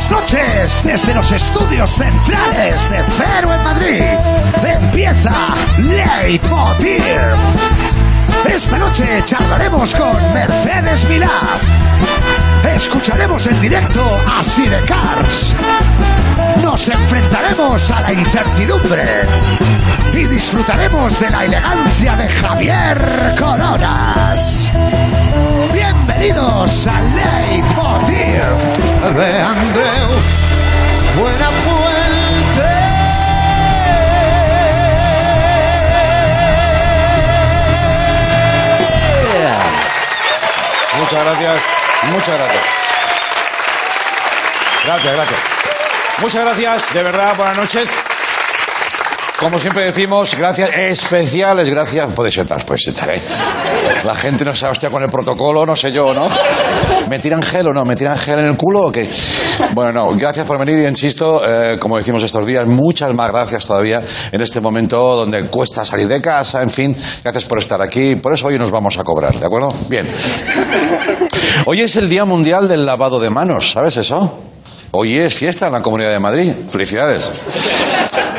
buenas noches desde los estudios centrales de Cero en Madrid. Empieza Leitmotiv. Esta noche charlaremos con Mercedes Milá. Escucharemos en directo a Sirecars. Nos enfrentaremos a la incertidumbre y disfrutaremos de la elegancia de Javier Coronas. Bienvenidos a Leitmotiv de Andreu Buenafuente. Muchas gracias, muchas gracias. Gracias, gracias. Muchas gracias, de verdad, buenas noches. Como siempre decimos, gracias especiales, gracias. Puedes sentar, puedes sentar, ¿eh? La gente no sabe, hostia, con el protocolo, no sé yo, ¿no? ¿Me tiran gel o no? ¿Me tiran gel en el culo o qué? Bueno, no, gracias por venir y insisto, eh, como decimos estos días, muchas más gracias todavía en este momento donde cuesta salir de casa, en fin, gracias por estar aquí. Por eso hoy nos vamos a cobrar, ¿de acuerdo? Bien. Hoy es el Día Mundial del Lavado de Manos, ¿sabes eso? Hoy es fiesta en la Comunidad de Madrid. Felicidades.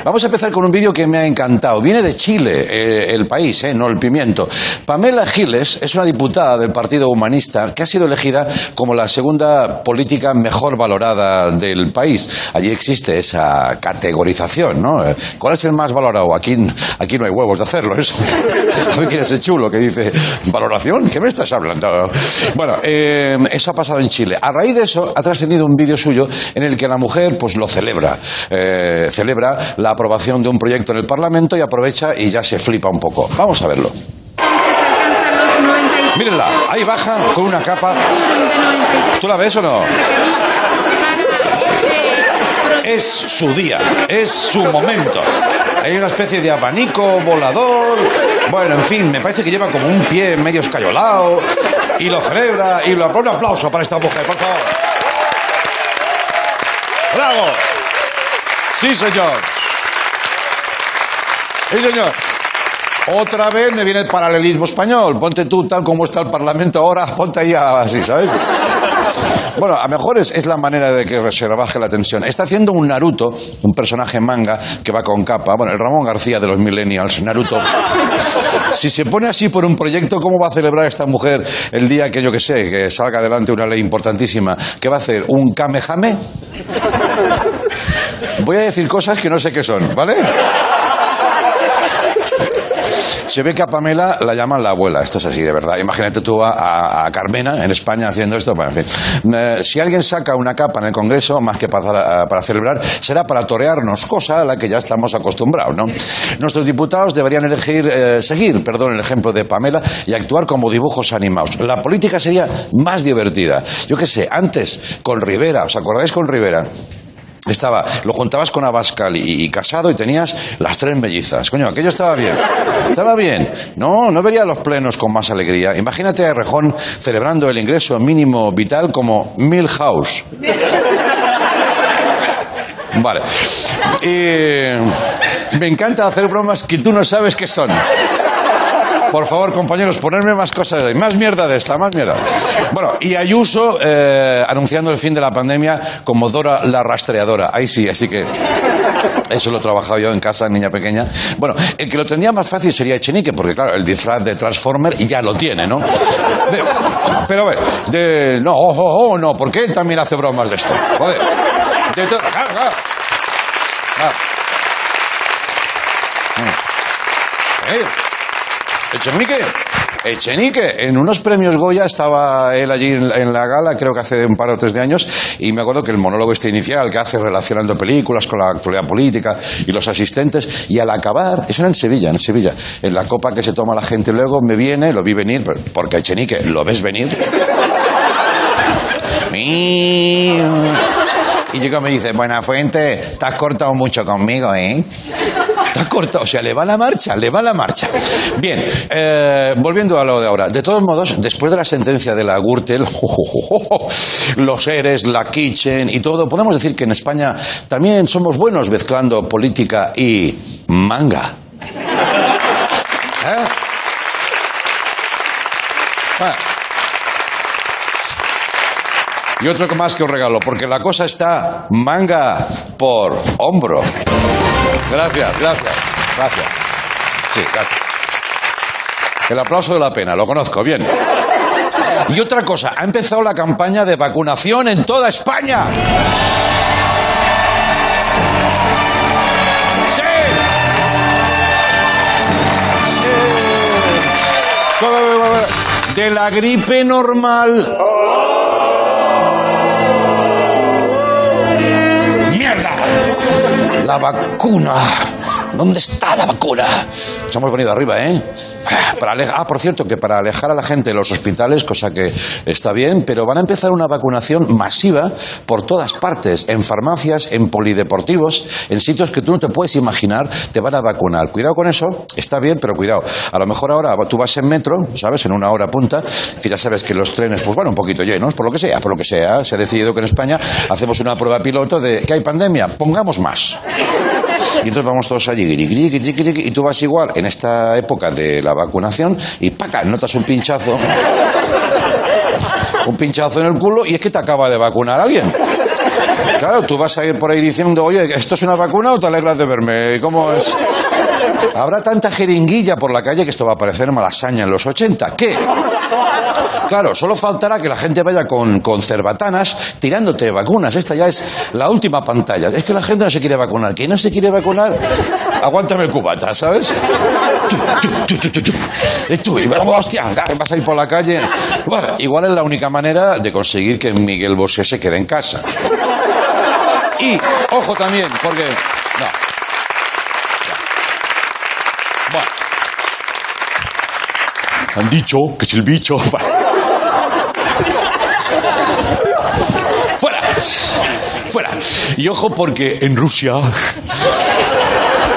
Vamos a empezar con un vídeo que me ha encantado. Viene de Chile, eh, el país, eh, no el pimiento. Pamela Giles es una diputada del Partido Humanista que ha sido elegida como la segunda política mejor valorada del país. Allí existe esa categorización, ¿no? Eh, ¿Cuál es el más valorado? Aquí, aquí no hay huevos de hacerlo, eso. Quién es el chulo que dice, ¿valoración? ¿Qué me estás hablando? Bueno, eh, eso ha pasado en Chile. A raíz de eso ha trascendido un vídeo suyo en el que la mujer pues lo celebra. Eh, celebra la aprobación de un proyecto en el Parlamento y aprovecha y ya se flipa un poco. Vamos a verlo. Mírenla, ahí baja con una capa. ¿Tú la ves o no? Es su día, es su momento. Hay una especie de abanico volador. Bueno, en fin, me parece que lleva como un pie medio escayolado y lo celebra y lo un aplauso para esta mujer, por favor. ¡Bravo! Sí, señor. Sí, señor. Otra vez me viene el paralelismo español. Ponte tú tal como está el Parlamento ahora, ponte ahí así, ¿sabes? Bueno, a mejor es, es, la manera de que se rebaje la tensión. Está haciendo un Naruto, un personaje manga que va con capa. Bueno, el Ramón García de los Millennials, Naruto. Si se pone así por un proyecto, ¿cómo va a celebrar esta mujer el día que yo que sé, que salga adelante una ley importantísima? ¿Qué va a hacer? ¿Un kamehame? Voy a decir cosas que no sé qué son, ¿vale? Se ve que a Pamela la llaman la abuela, esto es así de verdad. Imagínate tú a, Carmena en España haciendo esto. Bueno, en fin. Eh, si alguien saca una capa en el Congreso, más que para, para, celebrar, será para torearnos, cosa a la que ya estamos acostumbrados, ¿no? Nuestros diputados deberían elegir, eh, seguir, perdón, el ejemplo de Pamela y actuar como dibujos animados. La política sería más divertida. Yo qué sé, antes con Rivera, ¿os acordáis con Rivera? Estaba, lo juntabas con Abascal y, Casado y tenías las tres mellizas. Coño, aquello estaba bien. Estaba bien. No, no vería los plenos con más alegría. Imagínate a Rejón celebrando el ingreso mínimo vital como Milhouse. Vale. Me encanta hacer bromas que tú no sabes qué son. Por favor, compañeros, ponerme más cosas de Más mierda de esta, más mierda. Bueno, y Ayuso eh, anunciando el fin de la pandemia como Dora la rastreadora. Ahí sí, así que. Eso lo he trabajado yo en casa, niña pequeña. Bueno, el que lo tendría más fácil sería Echenique, porque claro, el disfraz de Transformer ya lo tiene, ¿no? Pero a ver, de. No, oh, oh, oh, no, porque él también hace bromas de esto. Joder. De to... claro, claro. claro. Eh. Echenique, Echenique, en unos premios Goya estaba él allí en, la gala, creo que hace un par o tres de años, y me acuerdo que el monólogo este inicial que hace relacionando películas con la actualidad política y los asistentes, y al acabar, eso era en Sevilla, en Sevilla, en la copa que se toma la gente luego, me viene, lo vi venir, porque Echenique, ¿lo ves venir? Y llega y me dice, Buena Fuente, te has cortado mucho conmigo, ¿eh? Te has cortado, o sea, le va la marcha, le va la marcha. Bien, eh, volviendo a lo de ahora. De todos modos, después de la sentencia de la Gürtel, los Eres, la Kitchen y todo, podemos decir que en España también somos buenos mezclando política y manga. ¿Eh? Y otro más que os regalo, porque la cosa está manga por hombro. Gracias, gracias, gracias. Sí, gracias. El aplauso de la pena, lo conozco bien. Y otra cosa, ha empezado la campaña de vacunación en toda España. ¡Sí! ¡Sí! De la gripe normal. La vacuna. ¿Dónde está la vacuna? Nos hemos venido arriba, ¿eh? Para alejar, ah, por cierto, que para alejar a la gente de los hospitales, cosa que está bien, pero van a empezar una vacunación masiva por todas partes, en farmacias, en polideportivos, en sitios que tú no te puedes imaginar, te van a vacunar. Cuidado con eso, está bien, pero cuidado. A lo mejor ahora tú vas en metro, ¿sabes? En una hora punta, que ya sabes que los trenes, pues van un poquito llenos, por lo que sea, por lo que sea. Se ha decidido que en España hacemos una prueba piloto de que hay pandemia, pongamos más. Y entonces vamos todos allí, y tú vas igual en esta época de la vacunación y ¡paca! notas un pinchazo. Un pinchazo en el culo y es que te acaba de vacunar alguien. Claro, tú vas a ir por ahí diciendo, oye, ¿esto es una vacuna o te alegras de verme? ¿Cómo es? Habrá tanta jeringuilla por la calle que esto va a parecer malasaña en los 80. ¿Qué? Claro, solo faltará que la gente vaya con, con cerbatanas tirándote vacunas. Esta ya es la última pantalla. Es que la gente no se quiere vacunar. ¿Quién no se quiere vacunar? Aguántame el cubata, ¿sabes? Tú, hostia, vas a ir por la calle. Bueno, igual es la única manera de conseguir que Miguel Bosé se quede en casa. Y, ojo también, porque... No. Han dicho que es el bicho... ¡Fuera! ¡Fuera! Y ojo porque en Rusia...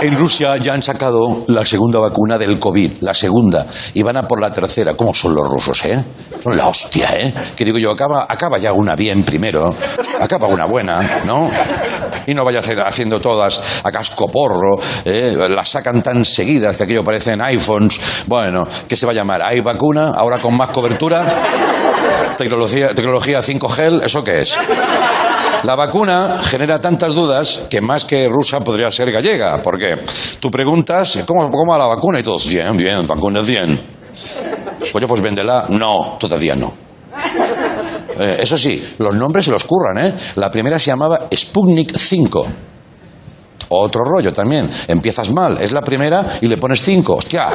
En Rusia ya han sacado la segunda vacuna del COVID, la segunda, y van a por la tercera. ¿Cómo son los rusos, eh? Son la hostia, ¿eh? Que digo yo, acaba, acaba ya una bien primero, acaba una buena, ¿no? Y no vaya hacer- haciendo todas a casco porro, ¿eh? las sacan tan seguidas que aquello parecen iPhones. Bueno, ¿qué se va a llamar? ¿Hay vacuna? ¿Ahora con más cobertura? ¿Tecnología, tecnología 5G? ¿Eso qué es? La vacuna genera tantas dudas que más que rusa podría ser gallega, porque tú preguntas, ¿cómo, cómo va la vacuna? Y todos, bien, bien, vacuna bien. Oye, pues véndela. No, todavía no. Eh, eso sí, los nombres se los curran, ¿eh? La primera se llamaba Sputnik 5. Otro rollo también. Empiezas mal, es la primera y le pones 5. ¡Hostia!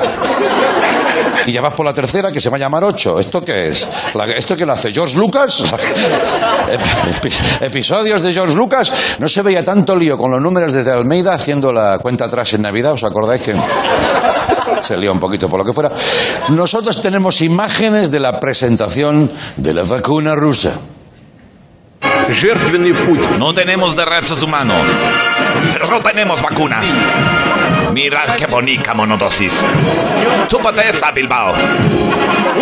y ya vas por la tercera que se va a llamar 8. ¿Esto qué es? ¿Esto qué lo hace? ¿George Lucas? Episodios de George Lucas. No se veía tanto lío con los números desde Almeida haciendo la cuenta atrás en Navidad. ¿Os acordáis que.? se lió un poquito por lo que fuera. Nosotros tenemos imágenes de la presentación de la vacuna rusa. No tenemos derechos humanos, pero no tenemos vacunas. Mirad qué bonita monodosis. Chúpate esa, Bilbao.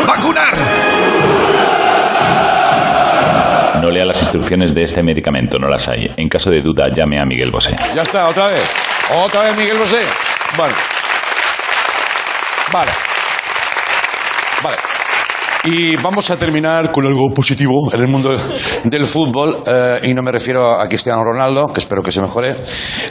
¡Vacunar! No lea las instrucciones de este medicamento, no las hay. En caso de duda, llame a Miguel Bosé. Ya está, otra vez. Otra vez Miguel Bosé. Vale. Vale. Vale. Y vamos a terminar con algo positivo en el mundo del fútbol. eh, y no me refiero a Cristiano Ronaldo, que espero que se mejore.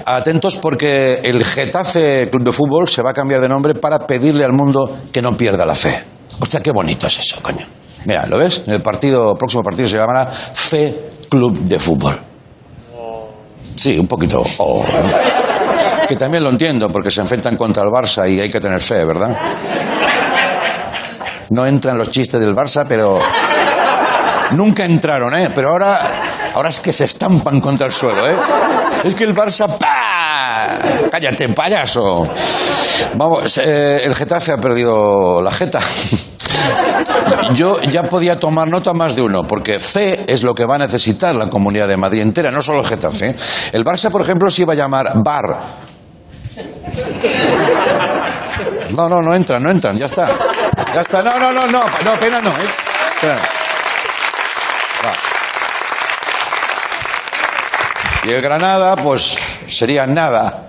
Atentos porque el Getafe Club de Fútbol se va a cambiar de nombre para pedirle al mundo que no pierda la fe. Hostia, qué bonito es eso, coño. Mira, ¿lo ves? El partido, próximo partido se llamará Fe Club de Fútbol. Sí, un poquito. Que también lo entiendo, porque se enfrentan contra el Barça y hay que tener fe, ¿verdad? No entran los chistes del Barça, pero nunca entraron, ¿eh? Pero ahora, ahora es que se estampan contra el suelo, ¿eh? Es que el Barça, ¡pa! Cállate, payaso. Vamos, eh, el Getafe ha perdido la jeta. Yo ya podía tomar nota más de uno, porque C es lo que va a necesitar la comunidad de Madrid entera, no solo el Getafe. El Barça, por ejemplo, se iba a llamar Bar. No, no, no entran, no entran, ya está. Ya está, no, no, no, no, no, pena no, ¿eh? Y el Granada, pues sería nada.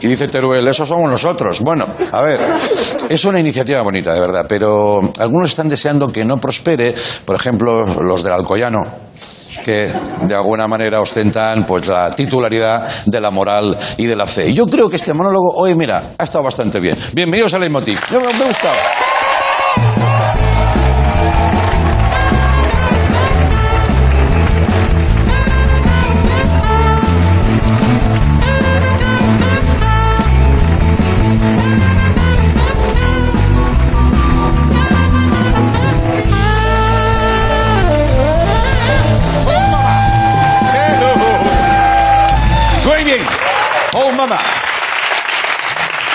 Y dice Teruel, eso somos nosotros. Bueno, a ver, es una iniciativa bonita, de verdad, pero algunos están deseando que no prospere, por ejemplo, los del Alcoyano que de alguna manera ostentan pues la titularidad de la moral y de la fe. Yo creo que este monólogo hoy, mira, ha estado bastante bien. Bienvenidos a Leitmotiv. Me ha gustado.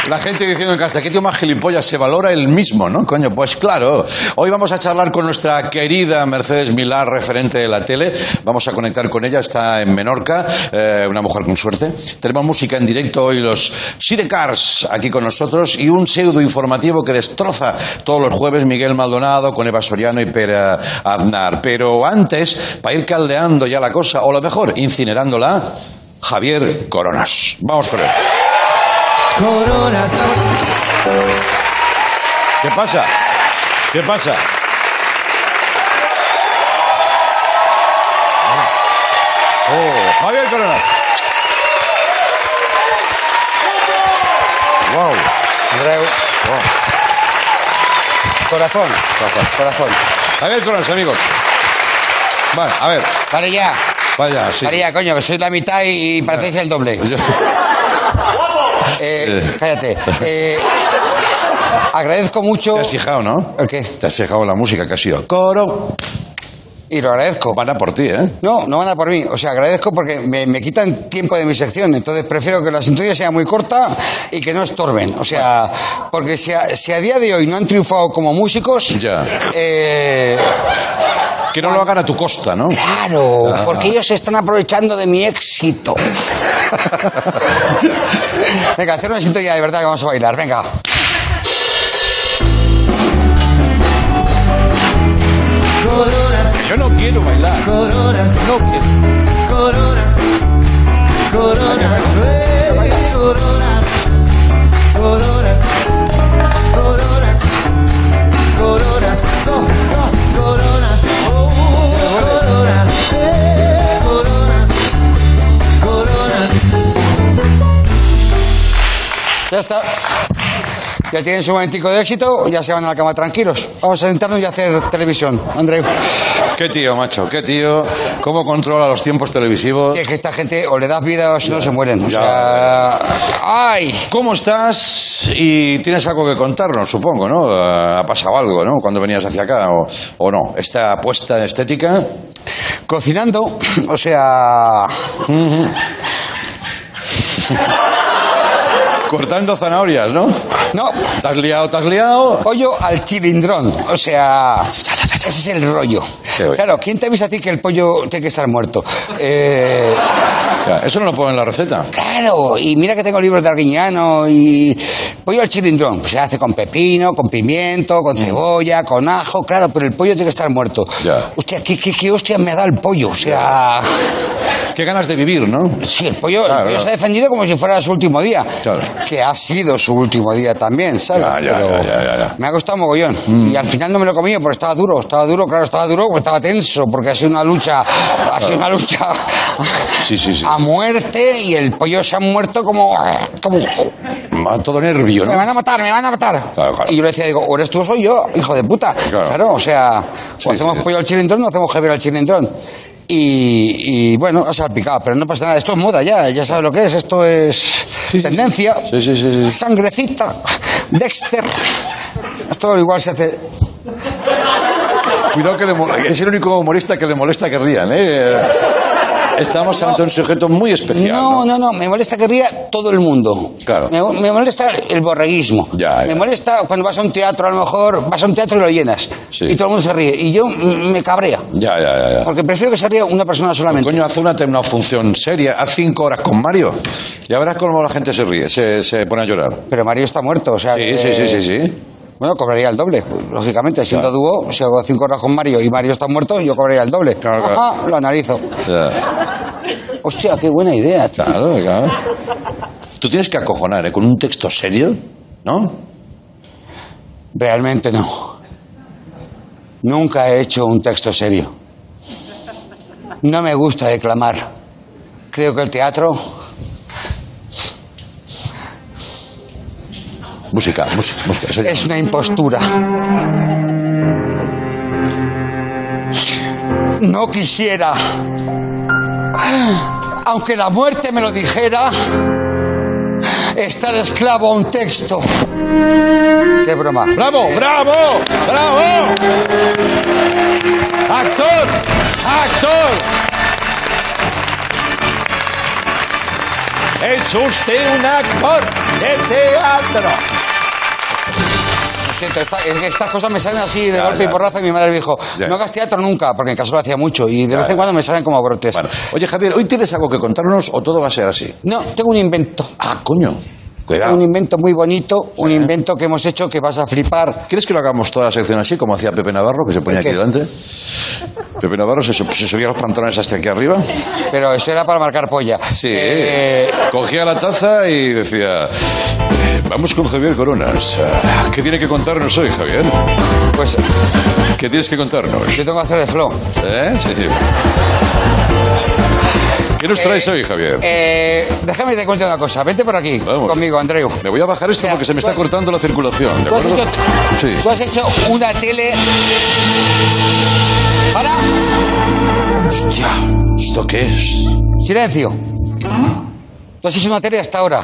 La gente diciendo en casa, ¿qué tío más gilipollas? Se valora el mismo, ¿no? Coño, pues claro. Hoy vamos a charlar con nuestra querida Mercedes Milá, referente de la tele. Vamos a conectar con ella, está en Menorca, eh, una mujer con suerte. Tenemos música en directo hoy, los Sidecars aquí con nosotros y un pseudo informativo que destroza todos los jueves Miguel Maldonado con Eva Soriano y Pera Aznar. Pero antes, para ir caldeando ya la cosa, o lo mejor, incinerándola, Javier Coronas. Vamos con él. Coronas. ¿Qué pasa? ¿Qué pasa? Oh, Javier Corona. Wow. Andreu. Corazón. Corazón. Javier Corona, amigos. Vale, a ver, Vale ya. vaya, sí. Vale ya, coño, que sois la mitad y, y parecéis el doble. Yo- Eh, cállate. Eh, agradezco mucho. Te has fijado, ¿no? ¿El qué? Te has fijado la música que ha sido. Coro. Y lo agradezco. Van a por ti, ¿eh? No, no van a por mí. O sea, agradezco porque me, me quitan tiempo de mi sección. Entonces prefiero que la sintonía sea muy corta y que no estorben. O sea, porque si a, si a día de hoy no han triunfado como músicos. Ya. eh, Que no lo hagan a tu costa, ¿no? Claro, porque ellos se están aprovechando de mi éxito. venga, hacer una sintonía de verdad que vamos a bailar, venga. Coronas. Yo no quiero bailar. Coronas. No quiero. Coronas. Coronas. Ya está. Ya tienen su momentico de éxito, ya se van a la cama tranquilos. Vamos a sentarnos y a hacer televisión. André, Qué tío, macho, qué tío. ¿Cómo controla los tiempos televisivos? si es que esta gente o le das vida o si no se mueren. O sea, ¡ay! ¿Cómo estás? Y tienes algo que contarnos, supongo, ¿no? Ha pasado algo, ¿no? Cuando venías hacia acá, o, o no. Esta apuesta estética. Cocinando, o sea, Cortando zanahorias, ¿no? no, ¿Te has liado, te has liado? pollo al chilindrón. O sea, ese es el rollo. Claro, ¿quién te avisa a ti que el pollo tiene que estar muerto? Eh, Claro, Eso no lo pone en la receta. Claro, y mira que tengo libros de Arguiñano y pollo al chilindrón, pues se hace con pepino, con pimiento, con cebolla, con ajo, claro, pero el pollo tiene que estar muerto. Mm. Ya. Hostia, ¿qué, qué, qué hostia me da el pollo? O sea, Qué ganas de vivir, ¿no? sí, el pollo, Claro, el pollo claro. se ha defendido como si fuera su último día, Claro. que ha sido su último día también, ¿sabes? Ya, ya, Pero ya. Me ha costado mogollón y al final no me lo he comido porque estaba duro, estaba duro, claro, estaba duro porque estaba tenso, porque ha sido una lucha, ha sido una lucha Sí, sí, sí. a muerte y el pollo se ha muerto como... como Va Todo nervio, me ¿no? van a matar, me van a matar. Y yo le decía, digo, o eres tú o soy yo, hijo de puta. Claro. o sea, o hacemos pollo al chilindrón o hacemos jeber al chilindrón. Y, y, bueno, ha salpicado, pero no pasa nada. Esto es moda ya, ya sabes lo que es. Esto es tendencia. Sí, sí, sí, sí. Sangrecita. Dexter. Esto igual se hace. Cuidado que le es el único humorista que le molesta que rían, ¿eh? Estamos ante un sujeto muy especial. No, ¿no? no, no, me molesta que ría todo el mundo. Claro. Me, me molesta el borreguismo. Ya, ya. Me molesta cuando vas a un teatro, a lo mejor vas a un teatro y lo llenas. Sí. Y todo el mundo se ríe. Y yo me cabrea. Ya, ya, ya. ya. Porque prefiero que se ría una persona solamente. Coño, haz una, una función seria, haz cinco horas con Mario. Ya verás cómo la gente se ríe, se, se pone a llorar. Pero Mario está muerto, o sea. Sí, que- sí, sí, sí, sí. Bueno, cobraría el doble, lógicamente. Siendo Claro. dúo, si hago cinco horas con Mario y Mario está muerto, yo cobraría el doble. Claro, claro. Ajá, lo analizo. Hostia, qué buena idea. tío. Claro, claro. Tú tienes que acojonar, ¿eh? Con un texto serio, ¿no? Realmente no. Nunca he hecho un texto serio. No me gusta declamar. Creo que el teatro Música, música, música. eso es una impostura. No quisiera, aunque la muerte me lo dijera, estar esclavo a un texto. Qué broma. ¡Bravo, bravo, bravo! ¡Actor! ¡Actor! ¡Es usted un actor de teatro! Siento, esta- es que estas cosas me salen así de Ya, golpe ya. y porrazo y mi madre me dijo, Ya. no hagas teatro nunca, porque en caso lo hacía mucho y de vez en cuando me salen como brotes. Bueno, oye Javier, ¿hoy tienes algo que contarnos o todo va a ser así? No, tengo un invento. Ah, coño, cuidado. Un invento muy bonito, un invento que hemos hecho que vas a flipar. ¿Quieres que lo hagamos toda la sección así, como hacía Pepe Navarro, que se ponía ¿El aquí delante? Pepe Navarro se subía los pantalones hasta aquí arriba. Pero eso era para marcar polla. Sí. Eh, Cogía la taza y decía... "Eh, Vamos con Javier Coronas. Ah, ¿Qué tiene que contarnos hoy, Javier? pues ¿Qué tienes que contarnos? yo tengo que hacer de flow. ¿Eh? Sí. ¿Qué nos traes hoy, Javier? Eh, déjame que te cuente una cosa. Vente por aquí Vamos. conmigo, Andreu. Me voy a bajar esto O sea, porque se me está cortando la circulación, ¿de Tú has, acuerdo? hecho, Sí. tú has hecho una tele. ¡Para! Hostia, ¿esto qué es? Silencio. Tú has hecho una tele hasta ahora.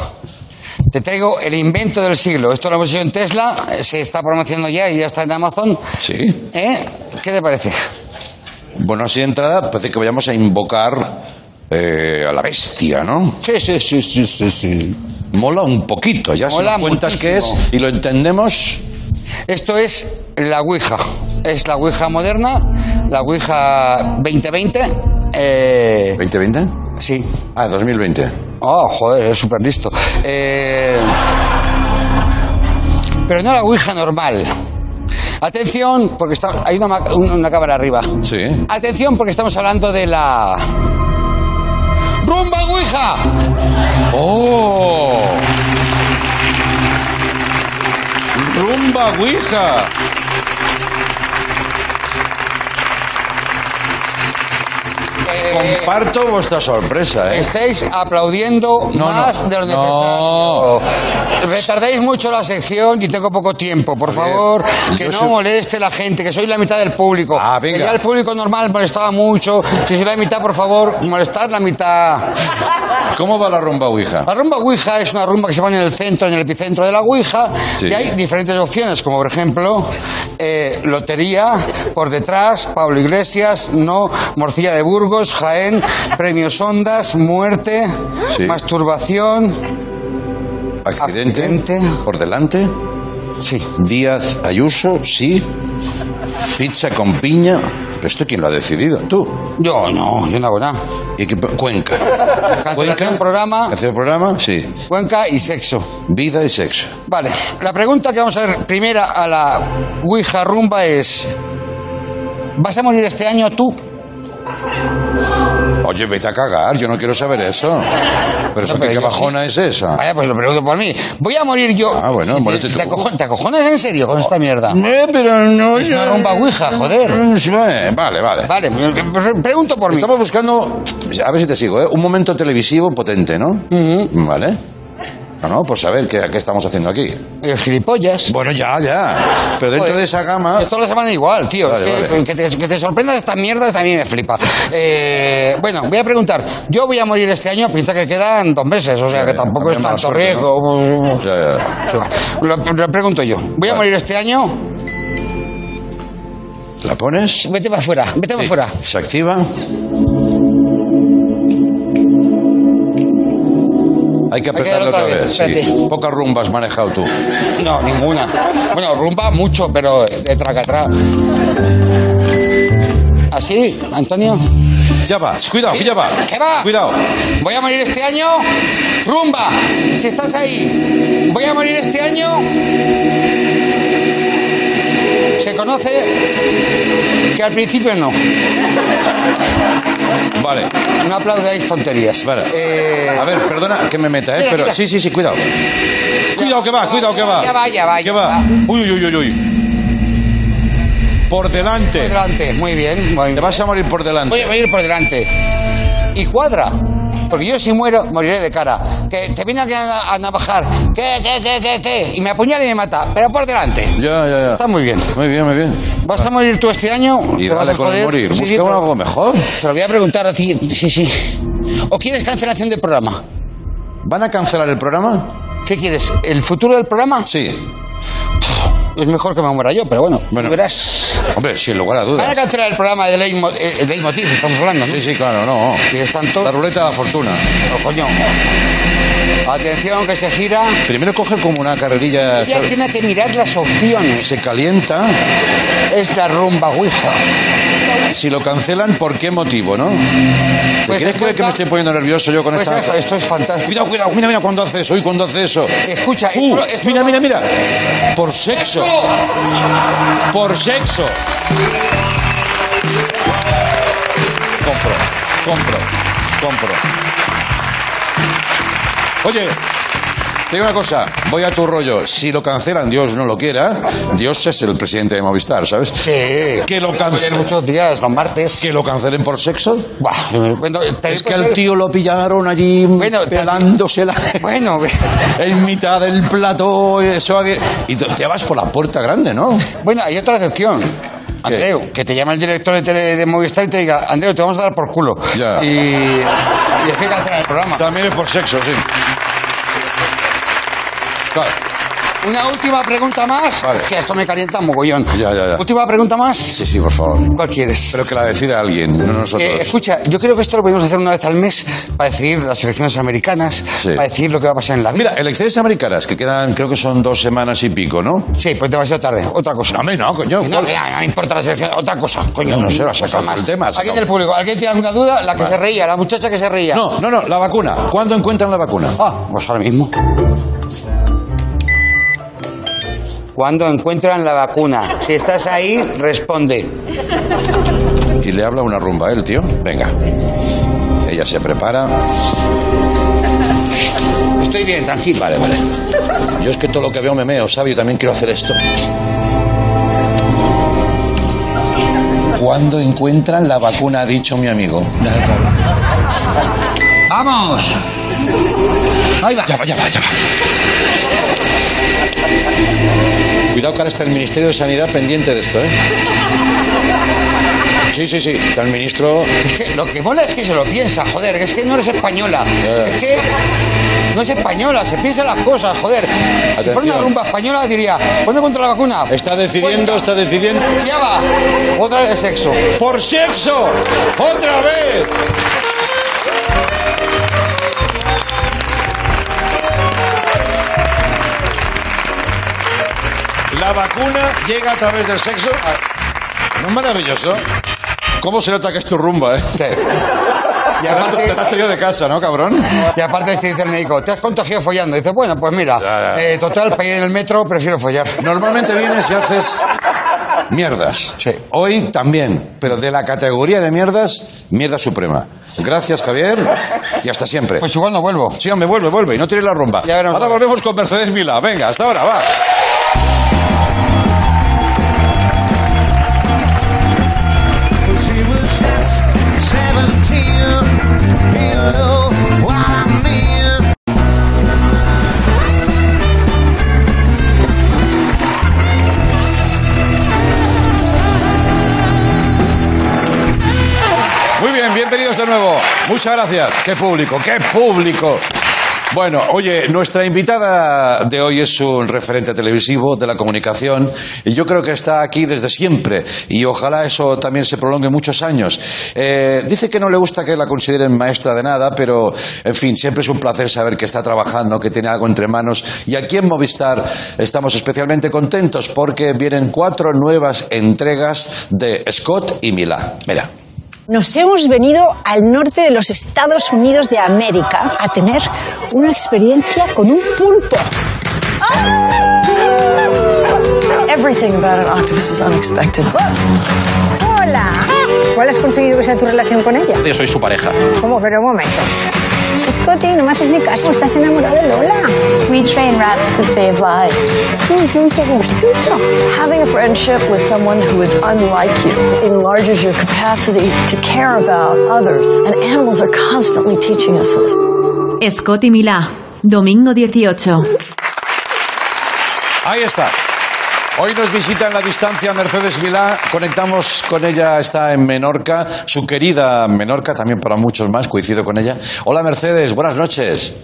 Te traigo el invento del siglo. Esto lo hemos hecho en Tesla, eh, se está promocionando ya y ya está en Amazon. Sí. ¿Eh? ¿Qué te parece? Bueno, así de entrada parece que vayamos a invocar eh, a la bestia, ¿no? Sí, sí, sí, sí, sí, sí. Mola un poquito, ya nos cuentas qué es y lo entendemos. Esto es la Ouija. Es la Ouija moderna, la Ouija 2020. Eh, ¿2020? sí. Ah, 2020. Oh, joder, es súper listo. Eh, pero no la Ouija normal. Atención, porque está, hay una, una cámara arriba. Sí. Atención, porque estamos hablando de la... ¡Rumba Ouija! ¡Oh! ¡Rumba Ouija! Comparto vuestra sorpresa, ¿eh? Estáis aplaudiendo No, más no. de lo No. necesario. Retardáis mucho la sección y tengo poco tiempo. Por favor, que no soy- moleste la gente, que soy la mitad del público. Ah, venga. Que ya el público normal molestaba mucho. Si soy la mitad, por favor, molestad la mitad. ¿Cómo va la rumba Ouija? La rumba Ouija es una rumba que se pone en el centro, en el epicentro de la Ouija. Sí. Y hay diferentes opciones, como por ejemplo, eh, lotería, por detrás, Pablo Iglesias, no, Morcilla de Burgos, Jaén, premios Ondas, muerte, Sí. masturbación. ¿Accidente? Accidente. ¿Por delante? Sí. Díaz Ayuso, sí. Pizza con piña. ¿Pero esto quién lo ha decidido? ¿Tú? Yo no, yo no hago nada. ¿Y qué, Cuenca. Cancelación programa, ¿Hacer programa? Sí. Cuenca y sexo. Vida y sexo. Vale, la pregunta que vamos a ver primera a la Ouija rumba es... ¿Vas a morir este año tú? Oye, vete a cagar, yo no quiero saber eso. Pero eso, No, ¿qué, pero qué yo bajona es esa? Vaya, pues lo pregunto por mí. Voy a morir yo. Ah, bueno, Si te, si te, acojo- ¿Te acojonas en serio con esta mierda? Eh, pero no... Es una rumba ouija, joder. Eh, Vale, vale. Vale, pre- pregunto por mí. Estamos buscando, a ver si te sigo, ¿eh? un momento televisivo potente, ¿no? Vale. No, no, pues a ver, ¿qué, qué estamos haciendo aquí? El gilipollas. Bueno, ya, ya. Pero dentro Joder, de esa gama... que toda la semana igual, tío. Vale, que, vale. que te, que te sorprendas esta mierda, a mí me flipa. Eh, bueno, voy a preguntar. Yo voy a morir este año, piensa que quedan dos meses, o sea Ya, que tampoco es tanto suerte, riesgo. Ya, ya. Lo, lo pregunto yo. ¿Voy a morir este año? ¿La pones? Vete para afuera, vete para afuera. ¿Se activa? Hay que darle otra vez. vez, sí. Pocas rumbas has manejado tú. No, ninguna. Bueno, rumba mucho, pero de tracatrá. ¿Así, Antonio? Ya va, cuidado, que ya va. ¿Qué va? Cuidado. Voy a morir este año. Rumba, si estás ahí. Voy a morir este año. Se conoce que al principio no. Vale. No aplaudáis tonterías. Vale. Eh, A ver, perdona que me meta, ¿eh? Mira, Pero mira. sí, sí, sí, cuidado. Cuidado que va, cuidado que va. Ya va, ya va, ya va. va. Uy, uy, uy, uy. Por por delante. delante, muy bien. muy Te bien. vas a morir por delante. voy a ir por delante. Y cuadra. Porque yo si muero, moriré de cara. Que te viene alguien a, a navajar. Que, que, que, que, que. Y me apuñala y me mata. Pero por delante. Ya, ya, ya. Está muy bien. Muy bien, muy bien. ¿Vas a morir tú este año? Y ¿Te vas dale a con el joder? morir. Sí, Busca pero- algo mejor. Te lo voy a preguntar a ti. Sí, sí. ¿O quieres cancelación del programa? ¿Van a cancelar el programa? ¿Qué quieres? ¿El futuro del programa? Sí. Es mejor que me muera yo, pero bueno, Bueno. verás. Hombre, sin lugar a Van a dudas. cancelar el programa de Leitmo- eh, Leitmotiv, estamos hablando, ¿no? Sí, sí, claro, no. Y. La ruleta de la fortuna. Oh, coño. Atención, que se gira. Primero coge como una carrerilla. ¿sabes? tiene que mirar las opciones. Se calienta. Es la rumba ouija. Si lo cancelan, ¿por qué motivo, no? ¿Te Pues creer que me estoy poniendo nervioso yo con Pues esta... esto, esto es fantástico. Cuidado, cuidado, mira, mira cuando hace eso y cuando hace eso. Escucha, Uh, esto- esto- mira, mira, mira. Por sexo. Por sexo. Compro, compro, compro. Oye, te digo una cosa, voy a tu rollo. Si lo cancelan, Dios no lo quiera, Dios es el presidente de Movistar, ¿sabes? Sí. Que lo cancelen. muchos días, los martes. Que lo cancelen por sexo. Bueno, Es que al tío lo pillaron allí Bueno, pelándosela Bueno, en mitad del plató. Eso, y te vas por la puerta grande, ¿no? bueno, hay otra excepción. Andreu, que te llama el director de, tele, de Movistar y te diga, Andreu, te vamos a dar por culo. Ya. Y, y es que el programa. También es por sexo, sí. Claro. Una última pregunta más. Vale. Que esto me calienta mogollón. Ya, ya, ya. Última pregunta más. Sí, sí, por favor. ¿Cuál quieres? Pero que la decida alguien, no nosotros. Eh, escucha, yo creo que esto lo podemos hacer una vez al mes para decidir las elecciones americanas, Sí. para decidir lo que va a pasar en la vida. Mira, elecciones americanas, que quedan, creo que son dos semanas y pico, ¿no? Sí, pues demasiado tarde. Otra cosa. No, hombre, no, coño. No, me importa las elecciones. Otra cosa, coño. No, no sé, lo Cosa sacado más. el tema, ¿Alguien del público? ¿Alguien tiene alguna duda? La que se reía, la muchacha que se reía. No, no, no, la vacuna. ¿Cuándo encuentran la vacuna? Ah, pues ahora mismo. Cuando encuentran la vacuna. Si estás ahí, responde. Y le habla una rumba a él, tío. Venga. Ella se prepara. Estoy bien, tranquilo. Vale, vale. Yo es que todo lo que veo me meo, ¿sabes? Yo también quiero hacer esto. ¿Cuándo encuentran la vacuna? Ha dicho mi amigo. ¡Vamos! Ahí va. Ya va, ya va, ya va. Cuidado que ahora está el Ministerio de Sanidad pendiente de esto, ¿eh? Sí, sí, sí. Está el ministro. Es que lo que mola es que se lo piensa, joder, es que no eres española. Es que no es española, se piensa las cosas, joder. Si fuera Atención. una rumba española diría, ¿cuándo contra la vacuna? Está decidiendo, Pues, está decidiendo. Ya va, otra vez de sexo. ¡Por sexo! ¡Otra vez! La vacuna llega a través del sexo. ¿No es maravilloso? ¿Cómo se nota que es tu rumba, eh? Y Te aparte, has traído de casa, ¿no, cabrón? y aparte te dice el médico, ¿te has contagiado follando? Y dice, bueno, pues mira, Ya, ya. eh, total, para ir en el metro prefiero follar. Normalmente vienes y haces mierdas. Sí. Hoy también, pero de la categoría de mierdas, mierda suprema. Gracias, Javier, y hasta siempre. Pues igual no vuelvo. Sí, hombre, vuelve, vuelve, y no tires la rumba. Ya. Ahora volvemos con Mercedes Milá. Venga, hasta ahora, va. Muchas gracias. Qué público, qué público. Bueno, oye, nuestra invitada de hoy es un referente televisivo de la comunicación y yo creo que está aquí desde siempre y ojalá eso también se prolongue muchos años. Eh, dice que no le gusta que la consideren maestra de nada, pero en fin, siempre es un placer saber que está trabajando, que tiene algo entre manos y aquí en Movistar estamos especialmente contentos porque vienen cuatro nuevas entregas de Scott y Milá. Mira. Nos hemos venido al norte de los Estados Unidos de América a tener una experiencia con un pulpo. Everything about an octopus is unexpected. Hola. ¿Cuál has conseguido que sea tu relación con ella? Yo soy su pareja. ¿Cómo? Pero un momento. Scotty, no me haces ni caso, estás enamorado de Lola. We train rats to save lives. Uy, qué gustito. Having a friendship with someone who is unlike you enlarges your capacity to care about others, and animals are constantly teaching us this. Scott y Milá, domingo 18. Ahí está. Hoy nos visita en la distancia Mercedes Milá. Conectamos con ella, está en Menorca, su querida Menorca, también para muchos más, coincido con ella. Hola Mercedes, buenas noches.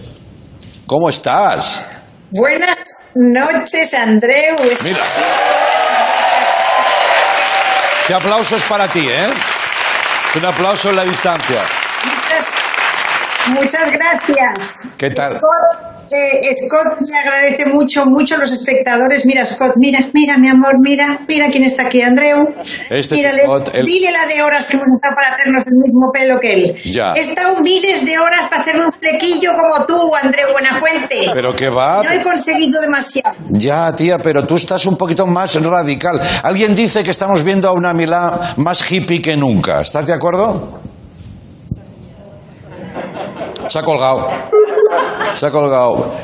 ¿Cómo estás? Buenas noches, Andreu. Mira. Este aplauso es para ti, ¿eh? Es un aplauso en la distancia. Muchas, gracias. ¿Qué tal? Scott, eh, Scott le agradece mucho, mucho a los espectadores. Mira, Scott, mira, mira, mi amor, mira, mira quién está aquí, Andreu. Este es Mírale, Scott, el- Dile la de horas que hemos estado para hacernos el mismo pelo que él. Ya. He estado miles de horas para hacerme un flequillo como tú, Andreu Buenafuente. Pero que va. No he conseguido demasiado. Ya, tía, pero tú estás un poquito más radical. Alguien dice que estamos viendo a una Milá más hippie que nunca. ¿Estás de acuerdo? Se ha colgado. Se ha colgado.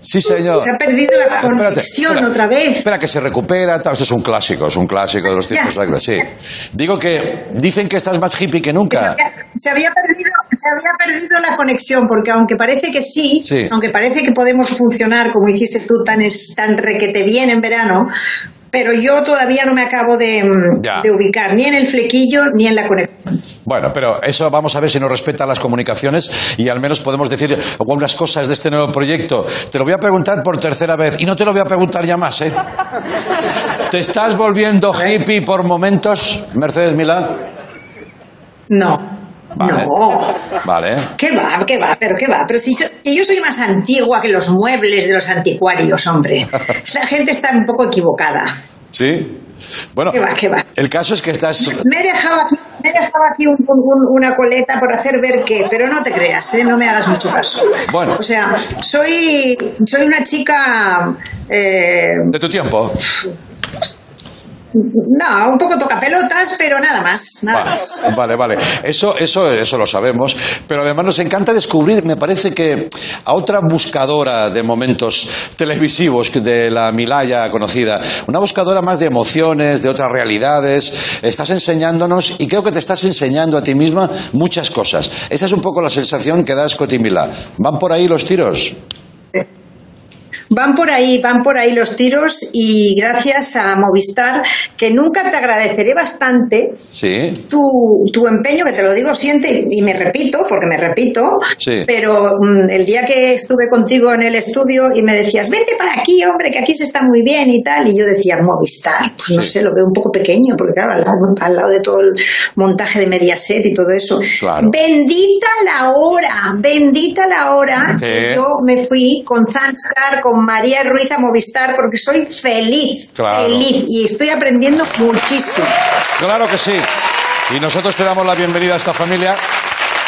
Sí, señor. Se ha perdido la conexión espera. otra vez. Espera, que se recupera. Esto es un clásico, es un clásico de los tiempos actuales, Sí. Digo que dicen que estás más hippie que Se nunca. había, se había perdido, se había perdido la conexión, porque aunque parece que sí, Sí. aunque parece que podemos funcionar como hiciste tú tan, tan requete bien en verano, pero yo todavía no me acabo de, mm, de ubicar ni en el flequillo ni en la conexión. Bueno, pero eso vamos a ver si nos respeta las comunicaciones y al menos podemos decir algunas cosas de este nuevo proyecto. Te lo voy a preguntar por tercera vez y no te lo voy a preguntar ya más, ¿eh? ¿Te estás volviendo hippie por momentos, Mercedes Milá? No. Vale. No. Vale. ¿Qué va? ¿Qué va? ¿Pero qué va? Pero si, yo- si yo soy más antigua que los muebles de los anticuarios, hombre. La gente está un poco equivocada. ¿Sí? Bueno, ¿Qué va? ¿Qué va? el caso es que estás... Me he dejado aquí, me he dejado aquí un- un- una coleta por hacer ver qué, pero no te creas, ¿eh? no me hagas mucho caso. Bueno. O sea, soy, soy una chica. eh, De tu tiempo. No, un poco toca pelotas, pero nada más. Nada Vale, más. vale, vale. Eso, eso, eso lo sabemos. Pero además nos encanta descubrir, me parece que a otra buscadora de momentos televisivos de la Milaya conocida, una buscadora más de emociones, de otras realidades, estás enseñándonos y creo que te estás enseñando a ti misma muchas cosas. Esa es un poco la sensación que da Scotty Milá. ¿Van por ahí los tiros? Van por ahí, van por ahí los tiros y gracias a Movistar, que nunca te agradeceré bastante Sí. tu, tu empeño, que te lo digo siempre y me repito, porque me repito, Sí. pero mm, el día que estuve contigo en el estudio y me decías, vente para aquí, hombre, que aquí se está muy bien y tal, y yo decía, Movistar, pues no sé, lo veo un poco pequeño, porque claro, al lado, al lado de todo el montaje de Mediaset y todo eso. Claro. Bendita la hora, bendita la hora que yo me fui con Zanskar, con María Ruiz a Movistar, porque soy feliz, Claro. feliz, y estoy aprendiendo muchísimo. Claro que sí. Y nosotros te damos la bienvenida a esta familia.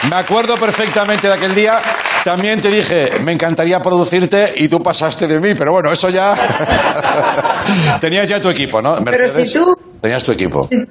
Me acuerdo perfectamente de aquel día. También te dije, me encantaría producirte y tú pasaste de mí, pero bueno, eso ya. Tenías ya tu equipo, ¿no? Pero si tú- Tenías tu equipo. Si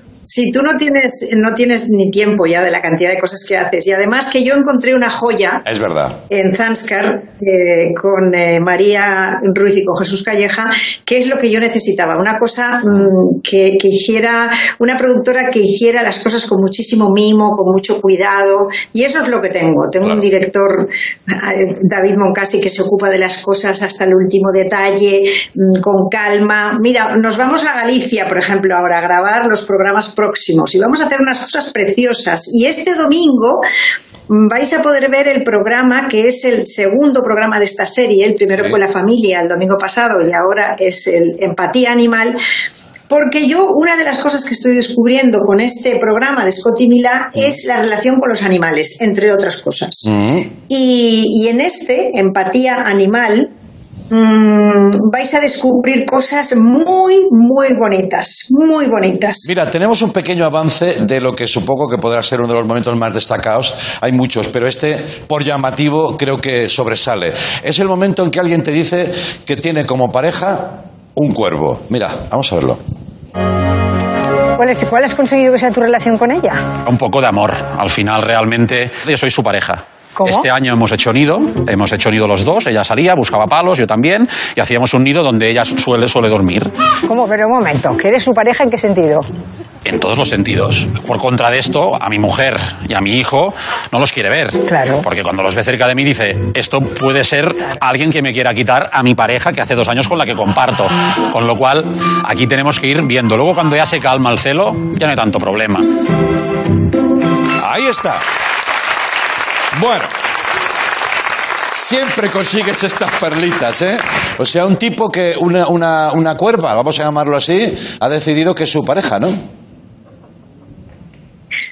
tú no tienes, no tienes ni tiempo ya de la cantidad de cosas que haces, y además que yo encontré una joya Es verdad. en Zanskar eh, con eh, María Ruiz y con Jesús Calleja, que es lo que yo necesitaba, una cosa mm, que, que hiciera, una productora que hiciera las cosas con muchísimo mimo, con mucho cuidado, y eso es lo que tengo. Tengo un director, eh, David Moncasi, que se ocupa de las cosas hasta el último detalle, mm, con calma. Mira, nos vamos a Galicia, por ejemplo, ahora a grabar los programas próximos y vamos a hacer unas cosas preciosas. Y este domingo mm, vais a poder ver el programa que es el segundo programa de esta serie. El primero Sí. fue La Familia el domingo pasado y ahora es el Empatía Animal. Porque yo, una de las cosas que estoy descubriendo con este programa de Scott y Milá es la relación con los animales, entre otras cosas. Mm. Y, y en este, Empatía Animal, mm, vais a descubrir cosas muy, muy bonitas, muy bonitas. Mira, tenemos un pequeño avance de lo que supongo que podrá ser uno de los momentos más destacados. Hay muchos, pero este, por llamativo, creo que sobresale. Es el momento en que alguien te dice que tiene como pareja un cuervo. Mira, vamos a verlo. ¿Cuál, es- ¿Cuál has conseguido que sea tu relación con ella? Un poco de amor. Al final, realmente, yo soy su pareja. ¿Cómo? Este año hemos hecho nido, hemos hecho nido los dos, ella salía, buscaba palos, yo también, y hacíamos un nido donde ella suele, suele dormir. ¿Cómo? Pero un momento, ¿que eres su pareja en qué sentido? En todos los sentidos. Por contra de esto, a mi mujer y a mi hijo no los quiere ver. Claro. Porque cuando los ve cerca de mí dice, esto puede ser alguien que me quiera quitar a mi pareja que hace dos años con la que comparto. Con lo cual, aquí tenemos que ir viendo. Luego cuando ya se calma el celo, ya no hay tanto problema. Ahí está. Bueno. Siempre consigues estas perlitas, ¿eh? O sea, un tipo que, una, una, una cuerva, vamos a llamarlo así, ha decidido que es su pareja, ¿no?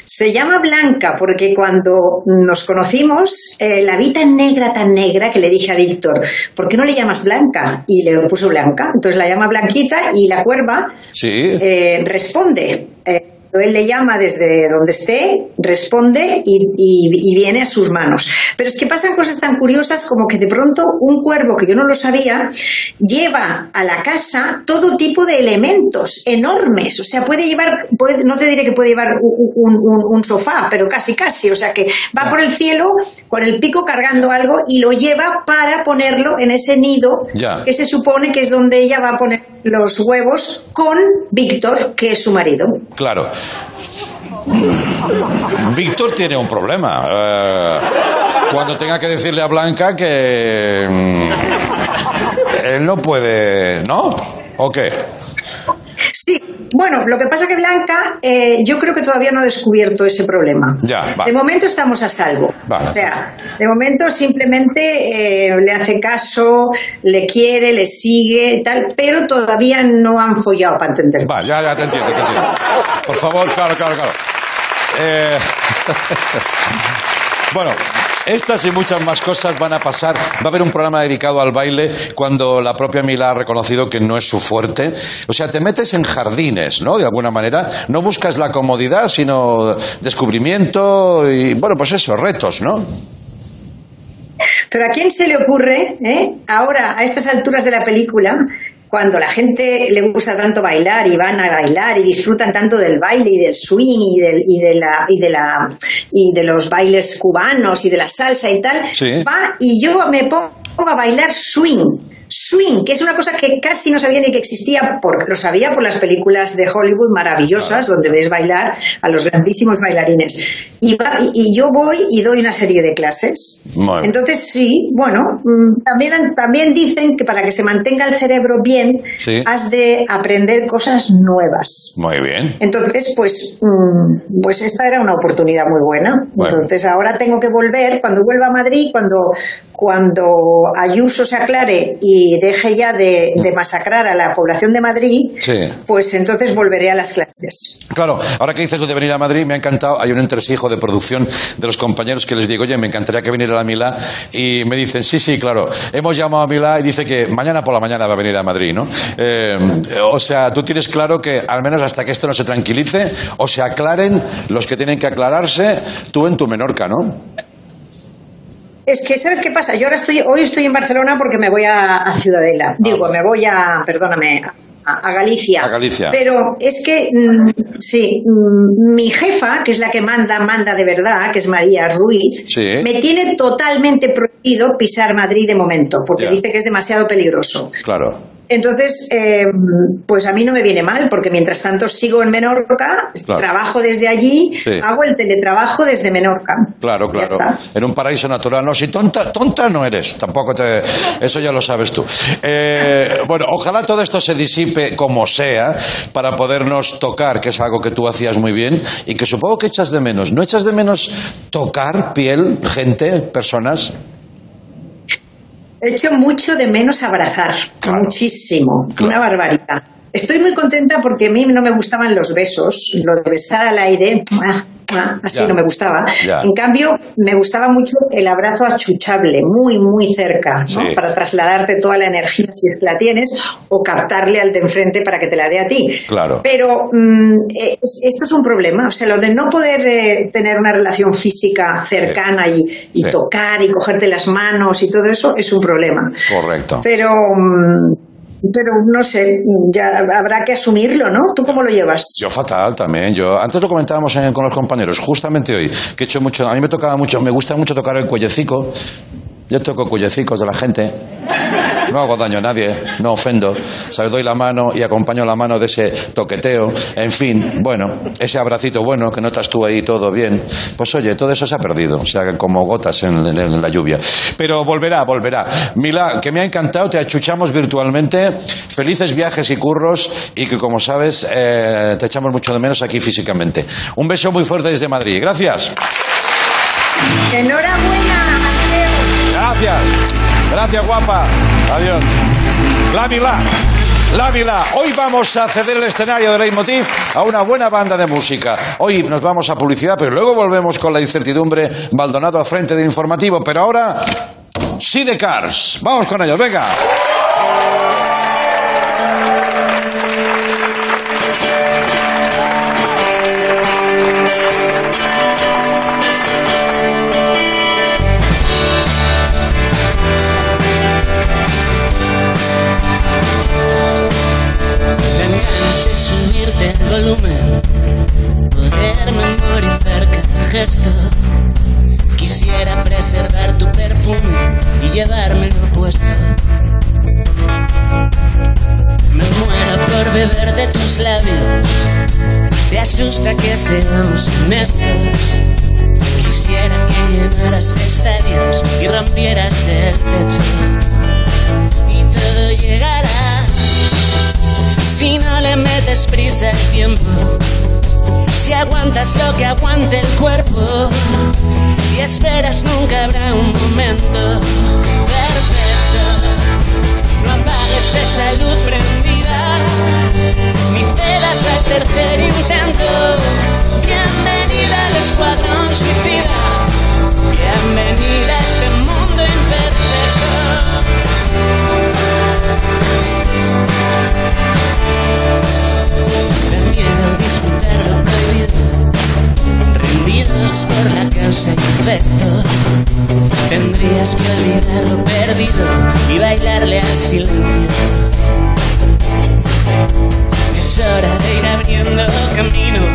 Se llama Blanca porque cuando nos conocimos eh, la vi tan negra, tan negra que le dije a Víctor, ¿por qué no le llamas Blanca? Y le puso Blanca. Entonces la llama Blanquita y la cuerva Sí. eh, responde. Eh, él le llama desde donde esté, responde y, y- y viene a sus manos. Pero es que pasan cosas tan curiosas como que de pronto un cuervo, que yo no lo sabía, lleva a la casa todo tipo de elementos enormes. O sea, puede llevar, puede- no te diré que puede llevar un, un- un- un sofá, pero casi casi. O sea, que va por el cielo con el pico cargando algo y lo lleva para ponerlo en ese nido Ya. que se supone que es donde ella va a poner los huevos con Víctor, que es su marido. Claro. Víctor tiene un problema. Eh, cuando tenga que decirle a Blanca que mm, él no puede, ¿no? ¿O qué? Sí, bueno, lo que pasa que Blanca, eh, yo creo que todavía no ha descubierto ese problema. Ya, va. De momento estamos a salvo. Vale. O sea, de momento simplemente eh, le hace caso, le quiere, le sigue, tal, pero todavía no han follado para entender. Va, ya, ya te entiendo, te entiendo. Por favor, claro, claro, claro. Eh, bueno, estas y muchas más cosas van a pasar. Va a haber un programa dedicado al baile cuando la propia Mila ha reconocido que no es su fuerte. O sea, te metes en jardines, ¿no? De alguna manera. No buscas la comodidad, sino descubrimiento y, bueno, pues eso, retos, ¿no? Pero ¿a quién se le ocurre, eh, ahora, a estas alturas de la película, cuando la gente le gusta tanto bailar y van a bailar y disfrutan tanto del baile y del swing y, del, y, de, la, y, de, la, y de los bailes cubanos y de la salsa y tal, Sí. va y yo me pongo a bailar swing. Swing, que es una cosa que casi no sabía ni que existía, porque lo sabía por las películas de Hollywood maravillosas, donde ves bailar a los grandísimos bailarines. Y, va- y- yo voy y doy una serie de clases. Bien. Entonces, sí, bueno, mm, también, también dicen que para que se mantenga el cerebro bien, Sí. has de aprender cosas nuevas. Muy bien. Entonces, pues, mm, pues esta era una oportunidad muy buena. Bueno. Entonces, ahora tengo que volver, cuando vuelva a Madrid, cuando, cuando Ayuso se aclare y deje ya de, de masacrar a la población de Madrid, Sí. pues entonces volveré a las clases. Claro, ahora que dices lo de venir a Madrid, me ha encantado. Hay un entresijo de producción de los compañeros que les digo, oye, me encantaría que viniera a Milá. Y me dicen, sí, sí, claro. Hemos llamado a Milá y dice que mañana por la mañana va a venir a Madrid, ¿no? Eh, o sea, tú tienes claro que al menos hasta que esto no se tranquilice o se aclaren los que tienen que aclararse, tú en tu Menorca, ¿no? Es que, ¿sabes qué pasa? Yo ahora estoy, hoy estoy en Barcelona porque me voy a, a Ciudadela. Digo, me voy a, perdóname, a, a Galicia. A Galicia. Pero es que, mm, sí, mm, mi jefa, que es la que manda, manda de verdad, que es María Ruiz, Sí. me tiene totalmente prohibido pisar Madrid de momento, porque Ya. dice que es demasiado peligroso. Claro. Entonces, eh, pues a mí no me viene mal, porque mientras tanto sigo en Menorca, Claro. trabajo desde allí, Sí. hago el teletrabajo desde Menorca. Claro, claro. En un paraíso natural. No, si tonta, tonta no eres. Tampoco te. Eso ya lo sabes tú. Eh, bueno, ojalá todo esto se disipe como sea para podernos tocar, que es algo que tú hacías muy bien y que supongo que echas de menos. ¿No echas de menos tocar piel, gente, personas? Echo mucho de menos abrazar, muchísimo, una barbaridad. Estoy muy contenta porque a mí no me gustaban los besos, lo de besar al aire, ¡mua! Así Ya. no me gustaba. Ya. En cambio, me gustaba mucho el abrazo achuchable, muy, muy cerca, ¿no? Sí. para trasladarte toda la energía si es que la tienes o captarle al de enfrente para que te la dé a ti. Claro. Pero mm, es- esto es un problema, o sea, lo de no poder eh, tener una relación física cercana y, y Sí. tocar y cogerte las manos y todo eso es un problema. Correcto. Pero, mm, Pero no sé, ya habrá que asumirlo, ¿no? ¿Tú cómo lo llevas? Yo fatal también. Yo antes lo comentábamos con los compañeros, justamente hoy, que he hecho mucho. A mí me tocaba mucho, me gusta mucho tocar el cuellecico. Yo toco cuellecicos de la gente. No hago daño a nadie, no ofendo. ¿Sabes? Doy la mano y acompaño la mano de ese toqueteo. En fin, bueno, ese abracito bueno que notas tú ahí todo bien. Pues oye, todo eso se ha perdido. O sea, como gotas en, la lluvia. Pero volverá, volverá. Mila, que me ha encantado, te achuchamos virtualmente. Felices viajes y curros y que, como sabes, eh, te echamos mucho de menos aquí físicamente. Un beso muy fuerte desde Madrid. Gracias. Enhorabuena. Gracias. Gracias, guapa. Adiós. La Milá. La Milá. Hoy vamos a ceder el escenario de Leitmotiv a una buena banda de música. Hoy nos vamos a publicidad, pero luego volvemos con la incertidumbre. Maldonado al frente del informativo. Pero ahora, sí de Cars. Vamos con ellos, venga. Quisiera preservar tu perfume y llevármelo puesto. Me muero por beber de tus labios. Te asusta que seamos honestos. Quisiera que llenaras estadios y rompieras el techo. Y todo llegará si no le metes prisa al tiempo, si aguantas lo que aguante el cuerpo y esperas nunca habrá un momento perfecto. No apagues esa luz prendida, ni cedas al tercer intento. Bienvenida al escuadrón suicida, Tendrías que olvidar lo perdido y bailarle al silencio. Es hora de ir abriendo camino.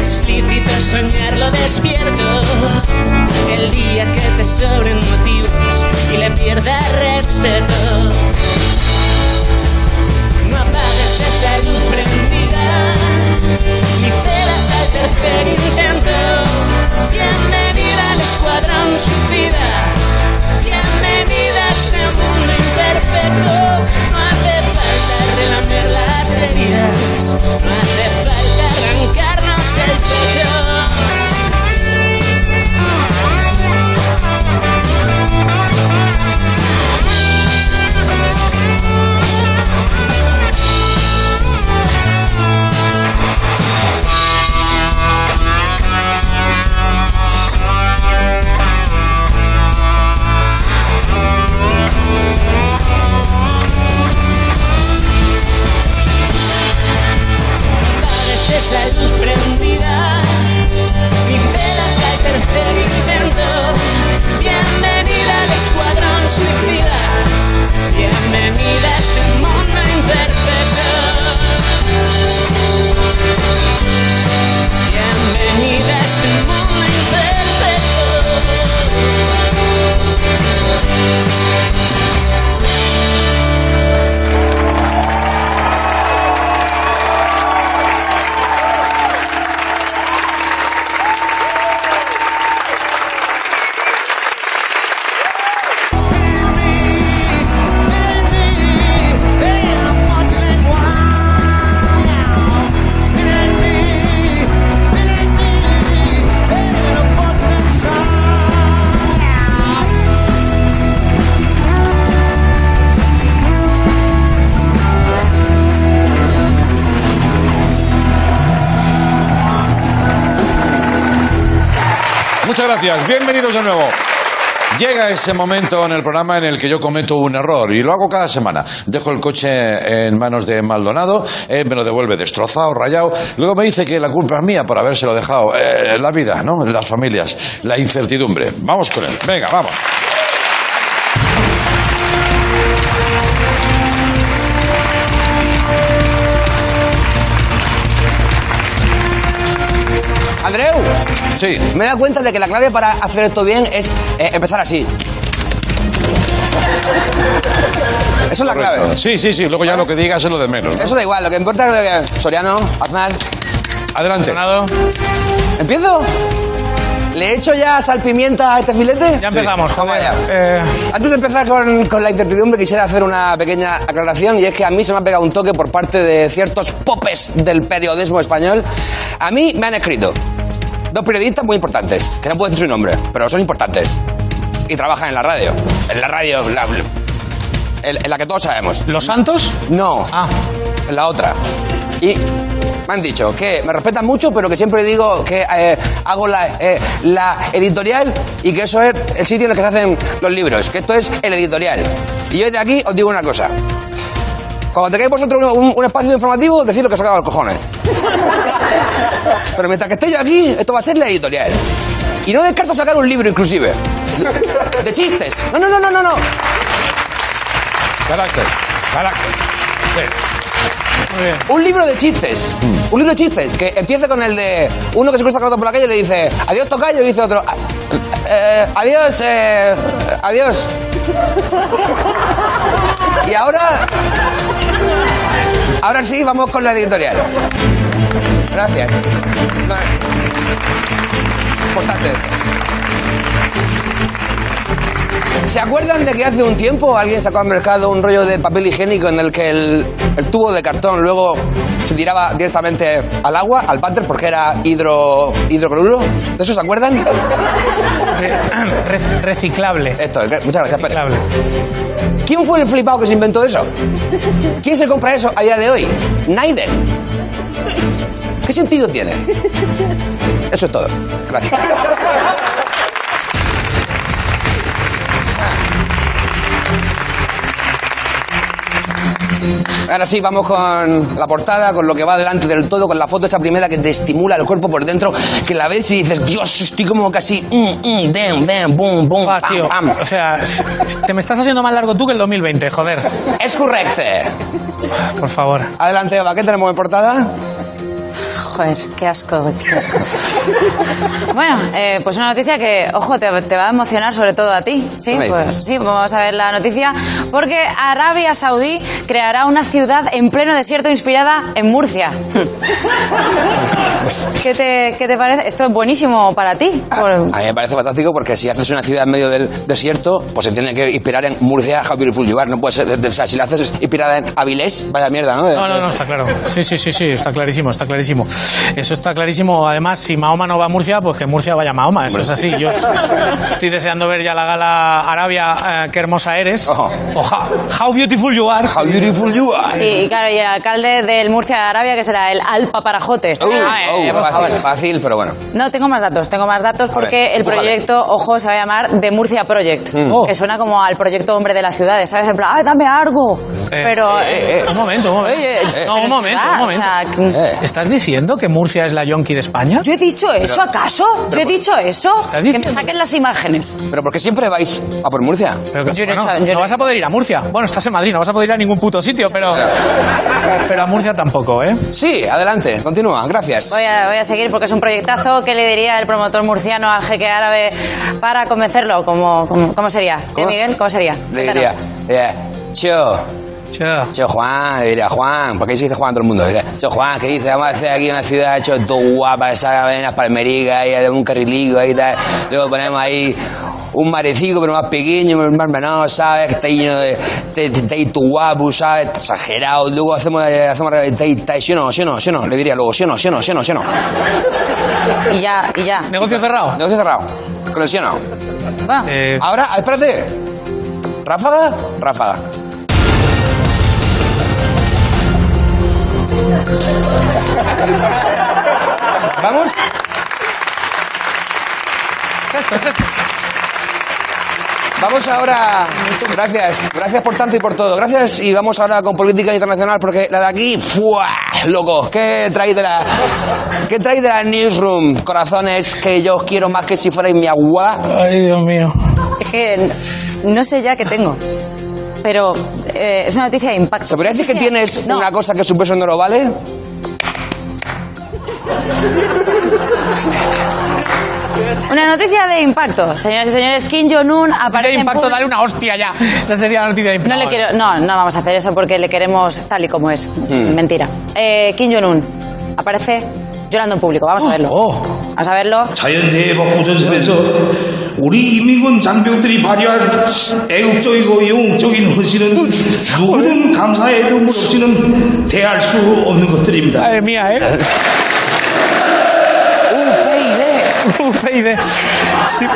Es lícito soñarlo despierto. El día que te sobren motivos y le pierdas respeto. No apagues esa luz prendida ni cedas al tercer intento. Bienvenida al escuadrón suicida. Bienvenida a este mundo imperfecto. No hace falta relamer las heridas. No hace falta arrancarnos el pecho. Luz gracias. Bienvenidos de nuevo. Llega ese momento en el programa en el que yo cometo un error y lo hago cada semana. Dejo el coche en manos de Maldonado, él me lo devuelve destrozado, rayado. Luego me dice que la culpa es mía por habérselo dejado. Eh, la vida, ¿no? Las familias, la incertidumbre. Vamos con él. Venga, vamos. Sí. Me he dado cuenta de que la clave para hacer esto bien es eh, empezar así. Eso es la clave. Sí, sí, sí. Luego ya lo que digas es lo de menos. ¿no? Eso da igual, lo que importa es que... Soriano, Aznar... Adelante. ¿Empiezo? ¿Le echo ya sal pimienta a este filete? Ya empezamos, Vamos joder. allá. Eh, Antes de empezar con, con la incertidumbre, quisiera hacer una pequeña aclaración y es que a mí se me ha pegado un toque por parte de ciertos popes del periodismo español. A mí me han escrito dos periodistas muy importantes, que no puedo decir su nombre, pero son importantes. Y trabajan en la radio. En la radio, la- en, en la que todos sabemos. ¿Los Santos? No. Ah. En la otra. Y me han dicho que me respetan mucho, pero que siempre digo que eh, hago la, eh, la editorial y que eso es el sitio en el que se hacen los libros, que esto es el editorial. Y yo de aquí os digo una cosa. Cuando tengáis vosotros un, un espacio informativo, decid lo que os haga los cojones. Pero mientras que esté yo aquí, esto va a ser la editorial. Y no descarto sacar un libro inclusive. De, de chistes. No, no, no, no, no, no. Carácter. Carácter. Un libro de chistes. Un libro de chistes que empieza con el de uno que se cruza con otro por la calle y le dice adiós tocayo y dice otro "Ah, eh, adiós eh, adiós. Y ahora ahora sí vamos con la editorial. Gracias. No, importante. ¿Se acuerdan de que hace un tiempo alguien sacó al mercado un rollo de papel higiénico en el que el, el tubo de cartón luego se tiraba directamente al agua, al váter, porque era hidro, hidrocloruro? ¿De eso se acuerdan? Re- reciclable. Esto, muchas gracias. Reciclable. ¿Quién fue el flipado que se inventó eso? ¿Quién se compra eso a día de hoy? Naiden. ¿Qué sentido tiene? Eso es todo. Gracias. Ahora sí, vamos con la portada, con lo que va delante del todo, con la foto esa primera que te estimula el cuerpo por dentro, que la ves y dices, Dios, estoy como casi, mm, mm, dem, dem, boom, boom, Ah, pam, tío, pam. o sea, te me estás haciendo más largo tú que el 2020, joder. Es correcto. Por favor. Adelante, Eva, ¿qué tenemos en portada? Joder, qué asco, qué asco. Bueno, eh, pues una noticia que, ojo, te, te va a emocionar sobre todo a ti. Sí, ¿Qué me pues, sí, vamos a ver la noticia. Porque Arabia Saudí creará una ciudad en pleno desierto inspirada en Murcia. ¿Qué te, qué te parece? Esto es buenísimo para ti. Por- A mí me parece fantástico porque si haces una ciudad en medio del desierto, pues se tiene que inspirar en Murcia, How Beautiful You Are. No puede ser, o sea, si la haces inspirada en Avilés, vaya mierda, ¿no? No, no, no, está claro. Sí, sí, sí, sí, está clarísimo, está clarísimo. Eso está clarísimo. Además, si Mahoma no va a Murcia, pues que Murcia vaya a Mahoma. Eso es así. Yo estoy deseando ver ya la gala Arabia, eh, qué hermosa eres. O how, how beautiful you are. How beautiful you are. Sí, y claro, y el alcalde del Murcia de Arabia, que será el Alpa Parajote. Uh, Ay, uh, por favor. fácil, fácil, pero bueno. No, tengo más datos, tengo más datos porque ver, el proyecto, ojo, se va a llamar The Murcia Project, Mm. Oh. que suena como al proyecto Hombre de las Ciudades, ¿sabes? En plan, ¡ay, dame algo! Eh, Pero... eh, eh, un momento, un momento. Oye, eh, no, un momento, ah, un momento. o sea, ¿Estás diciendo que Murcia es la yonki de España? ¿Yo he dicho eso acaso? ¿Yo he dicho eso? Que me diciendo? saquen las imágenes. Pero ¿por qué siempre vais a por Murcia? Pero que- Yo no he bueno, hecho- yo no no- vas a poder ir a Murcia. Bueno, estás en Madrid, no vas a poder ir a ningún puto sitio, pero. Pero a Murcia tampoco, ¿eh? Sí, adelante, continúa, gracias. Voy a, voy a seguir porque es un proyectazo. ¿Qué le diría el promotor murciano al jeque árabe para convencerlo? ¿Cómo, cómo, cómo sería? ¿Eh, ¿Cómo? Miguel? ¿Cómo sería? Le Cuéntanos. diría, eh, Cho, Cho Juan, le diría Juan, porque ahí se dice Juan a todo el mundo. Dice, Cho Juan, ¿qué dice? Vamos a hacer aquí una ciudad hecho todo guapa, esa venas palmericas, ahí de un carrilico, ahí tal. Luego ponemos ahí un marecico, pero más pequeño, más menor, ¿sabes? Que está lleno de, de, de, de tu guapo, ¿sabes? Exagerado. Luego hacemos, eh, hacemos, de- de- ¿sí o no? ¿Sí o no? ¿Sí o no? Le diría luego, ¿sí o no? ¿Sí o no? ¿Sí o no? ¿Sí o no? Y ya, y ya. ¿Negocio cerrado? Negocio cerrado. Con el sí o no. Bueno. Eh, Ahora, espérate. ¿Ráfaga? Ráfaga. ¿Vamos? Esto es esto. Vamos ahora. Gracias. Gracias por tanto y por todo. Gracias. Y vamos ahora con política internacional porque la de aquí. ¡Fua! Loco. ¿Qué traéis de la. ¿Qué traéis de la newsroom? Corazones que yo os quiero más que si fuerais mi agua. Ay, Dios mío. Es que no sé ya qué tengo Pero eh, es una noticia de impacto. ¿Se podría decir que tienes No. una cosa que su peso no lo vale? Una noticia de impacto. Señoras y señores, Kim Jong-un aparece De en impacto, público- dale una hostia ya. Esa sería la noticia de impacto. No le quiero, no, no vamos a hacer eso porque le queremos tal y como es. Mentira. Eh, Kim Jong-un aparece llorando en público. Vamos a verlo. Vamos a verlo. 자연재해복 구조선에서 우리 인민군 장병들이 발휘한 애국적이고 영웅적인 헌신은 누구든 감사의 눈물 없이는 대할 수 없는 것들입니다. Madre mía, ¿eh? UPyD. Sí.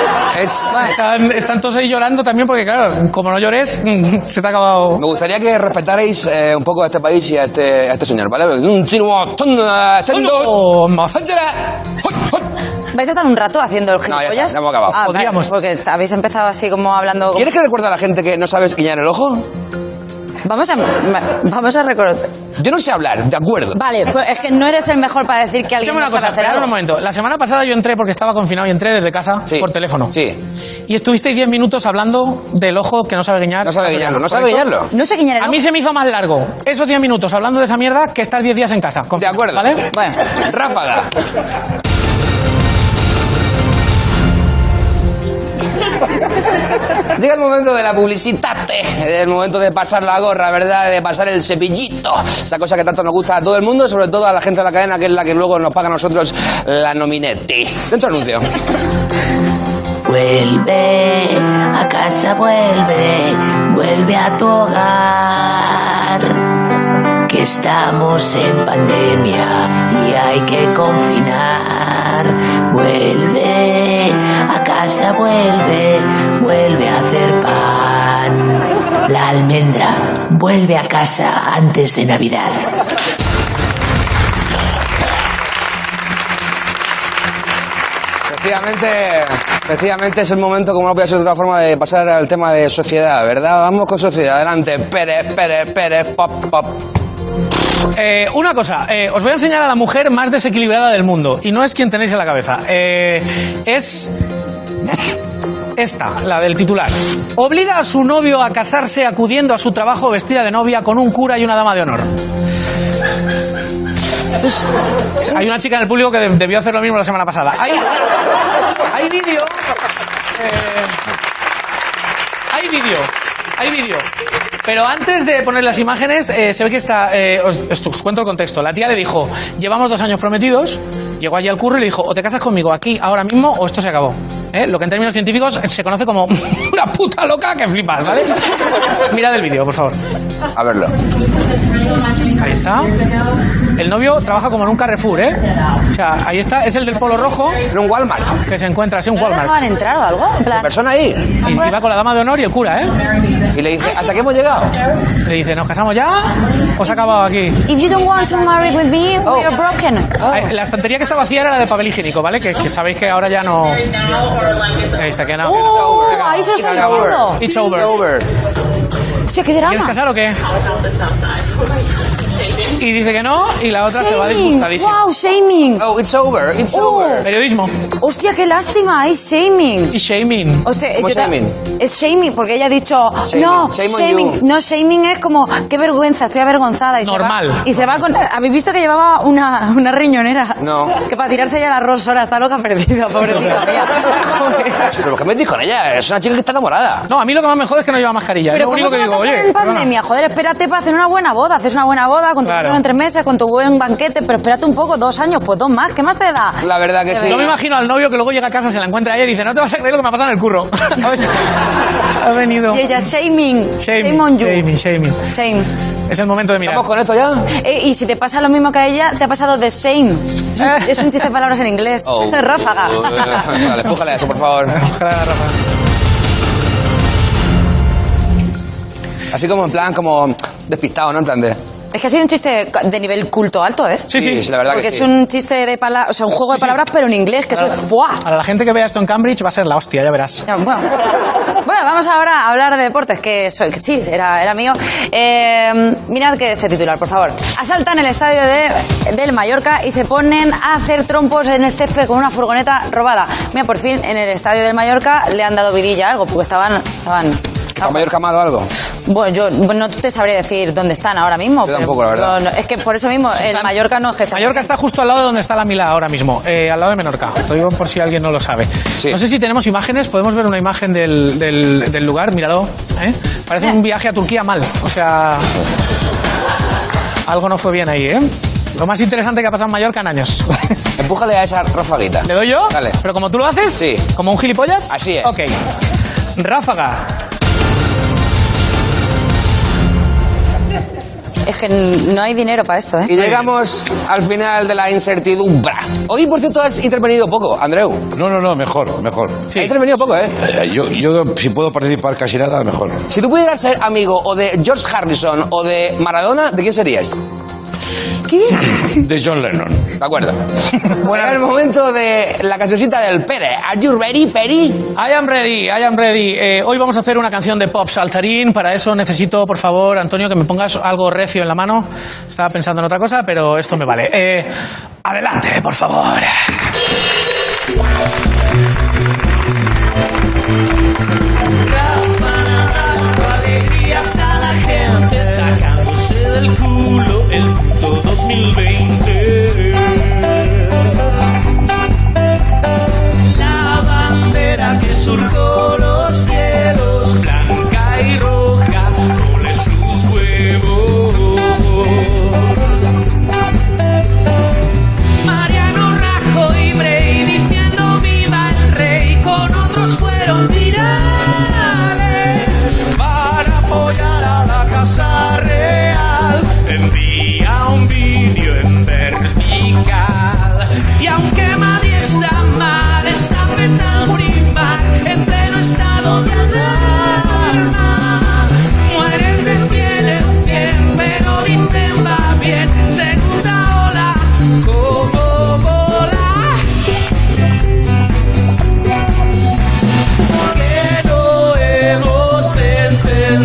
Están, están todos ahí llorando también porque, claro, como no llores, se te ha acabado... Me gustaría que respetarais eh, un poco a este país y a este, a este señor, ¿vale? Un chino- Oh, ¿Vais a estar un rato haciendo el No, ya está, gilipollas? hemos acabado. Ah, vale, porque habéis empezado así como hablando... ¿Quieres que recuerde a la gente que no sabes guiñar el ojo? Vamos a, vamos a recordar... Yo no sé hablar, de acuerdo. Vale, pues es que no eres el mejor para decir que alguien Escúchame una no sabe cosa, hacer algo. un momento. La semana pasada yo entré porque estaba confinado y entré desde casa por teléfono. Sí. Y estuvisteis 10 minutos hablando del ojo que no sabe guiñar. No sabe guiñarlo, no sabe guiñarlo. No sé guiñar el A mí se me hizo más largo esos 10 minutos hablando de esa mierda que estar 10 días en casa. De acuerdo. ¿Vale? Bueno. Ráfaga. Llega el momento de la publicidad, el momento de pasar la gorra, ¿verdad? De pasar el cepillito, esa cosa que tanto nos gusta a todo el mundo, sobre todo a la gente de la cadena, que es la que luego nos paga a nosotros la nominete. Dentro anuncio. Vuelve a casa, vuelve, vuelve a tu hogar. Que estamos en pandemia y hay que confinar. Vuelve a casa, vuelve, vuelve a hacer pan. La almendra vuelve a casa antes de Navidad. Efectivamente, efectivamente es el momento, como no puede ser de otra forma, de pasar al tema de sociedad, ¿verdad? Vamos con sociedad. Adelante, Pérez, Pérez, Pérez, pop, pop. Eh, una cosa, eh, os voy a enseñar a la mujer más desequilibrada del mundo. Y no es quien tenéis en la cabeza. Eh, es esta, la del titular. Obliga a su novio a casarse acudiendo a su trabajo vestida de novia con un cura y una dama de honor. Hay una chica en el público que de- debió hacer lo mismo la semana pasada. Hay, hay vídeo. eh, hay vídeo. Hay vídeo. Pero antes de poner las imágenes, eh, se ve que está. eh, os, os- cuento el contexto. La tía le dijo: Llevamos dos años prometidos. Llegó allí al curro y le dijo: O te casas conmigo aquí, ahora mismo, o esto se acabó. ¿Eh? Lo que en términos científicos se conoce como una puta loca que flipas, ¿vale? Mirad el vídeo, por favor. A verlo. Ahí está. El novio trabaja como en un Carrefour, ¿eh? O sea, ahí está, es el del polo rojo. En un Walmart. Que se encuentra, sí, un ¿No le Walmart. dejaban entrar o algo? En plan- ¿Persona ahí? Y iba con la dama de honor y el cura, ¿eh? Y le dice, ¿hasta qué hemos llegado? Le dice, ¿nos casamos ya? ¿O se ha acabado aquí? If you don't want to marry with me, Oh. we are broken. Ay, La estantería que está vacía era la de papel higiénico, ¿vale? Que, que sabéis que ahora ya no. Ahí está, que no. ¡Oh! Ahí se lo está diciendo. It's over. Hostia, qué drama. ¿Quieres casar o qué? Y dice que no, y la otra se va disgustadísima. Wow, shaming. Oh, it's over, it's Oh. over. Periodismo. Hostia, qué lástima, es shaming. Y shaming. Hostia, ¿Cómo yo ta- shaming? Es shaming, porque ella ha dicho, Shaming, no, shame shaming, you. no, shaming es como, qué vergüenza, estoy avergonzada. Y se Normal. va- y se va con, ¿habéis visto que llevaba una, una riñonera? No. Que para tirarse ya el arroz sola, está loca perdida, pobrecita mía. Joder. ¿Pero por qué me con ella? Es una chica que está enamorada. No, a mí lo que más me jode es que no lleva mascarilla. Pero es lo ¿cómo único se que digo, oye. en pandemia? Joder, espérate para hacer una buena boda. Haces una buena boda con tu Claro. Novio en tres meses, con tu buen banquete, pero espérate un poco, dos años, pues dos más. ¿Qué más te da? La verdad que De sí. Yo me imagino al novio que luego llega a casa, se la encuentra a ella y dice, no te vas a creer lo que me ha pasado en el curro. ha venido. Y ella, shaming. Shaming, Shame on you. shaming, shaming. Shame. Es el momento de mirar. ¿Estamos con esto ya? Eh, y si te pasa lo mismo que a ella, te ha pasado the same. Es un, es un chiste de palabras en inglés. Oh. Ráfaga. Vale, empújale eso, por favor. Así como en plan, como despistado, ¿no? En plan de... Es que ha sido un chiste de nivel culto alto, ¿eh? Sí, sí. Sí, la verdad Porque que es un chiste de palabras, o sea, un juego de palabras, pero en inglés, que eso es ¡fua! Para la gente que vea esto en Cambridge va a ser la hostia, ya verás. Bueno. Bueno, vamos ahora a hablar de deportes, que, soy, que sí, era, era mío. Eh, mirad que este titular, por favor. Asaltan el estadio de, del Mallorca y se ponen a hacer trompos en el césped con una furgoneta robada. Mira, por fin en el estadio del Mallorca le han dado vidilla a algo, porque estaban... estaban ¿A Mallorca mal o algo? Bueno, yo no te sabría decir dónde están ahora mismo. pero tampoco, la verdad. no, no, es que por eso mismo, el Mallorca no es que está. Mallorca está justo al lado de donde está la Mila ahora mismo, eh, al lado de Menorca. Lo digo por si alguien no lo sabe. No sé si tenemos imágenes, podemos ver una imagen del, del- del lugar, míralo. ¿eh? Parece un viaje a Turquía mal. O sea, algo no fue bien ahí, ¿eh? Lo más interesante que ha pasado en Mallorca en años. Empújale a esa rafaguita. ¿Le doy yo? Dale. ¿Pero como tú lo haces? Sí. ¿Como un gilipollas? Así es. Ok. Ráfaga. Es que no hay dinero para esto, ¿eh? Y llegamos al final de la incertidumbre. Hoy, por cierto, has intervenido poco, Andreu. No, no, no, mejor, mejor. Has intervenido poco, ¿eh? Eh, Yo, yo, si puedo participar casi nada, mejor. Si tú pudieras ser amigo o de George Harrison o de Maradona, ¿de quién serías? De John Lennon. De acuerdo. Llega el momento de la cancioncita del Pere. Are you ready, Peri? I am ready, I am ready. Eh, hoy vamos a hacer una canción de pop saltarín. Para eso necesito, por favor, Antonio, que me pongas algo recio en la mano. Estaba pensando en otra cosa, pero esto me vale. Eh, adelante, por favor.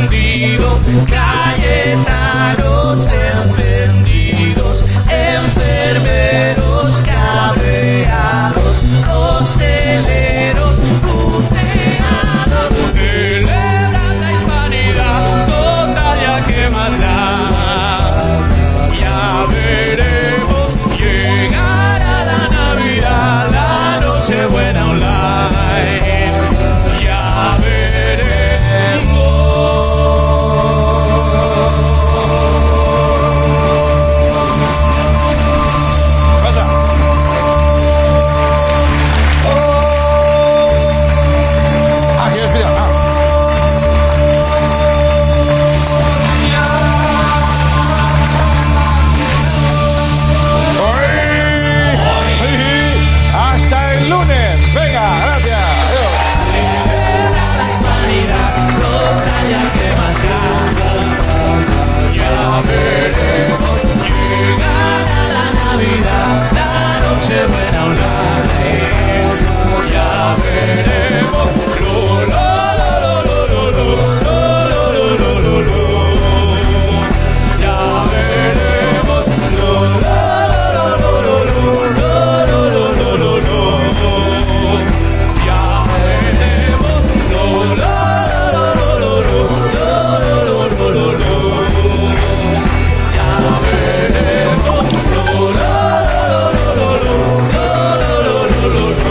escondido, Cayetano.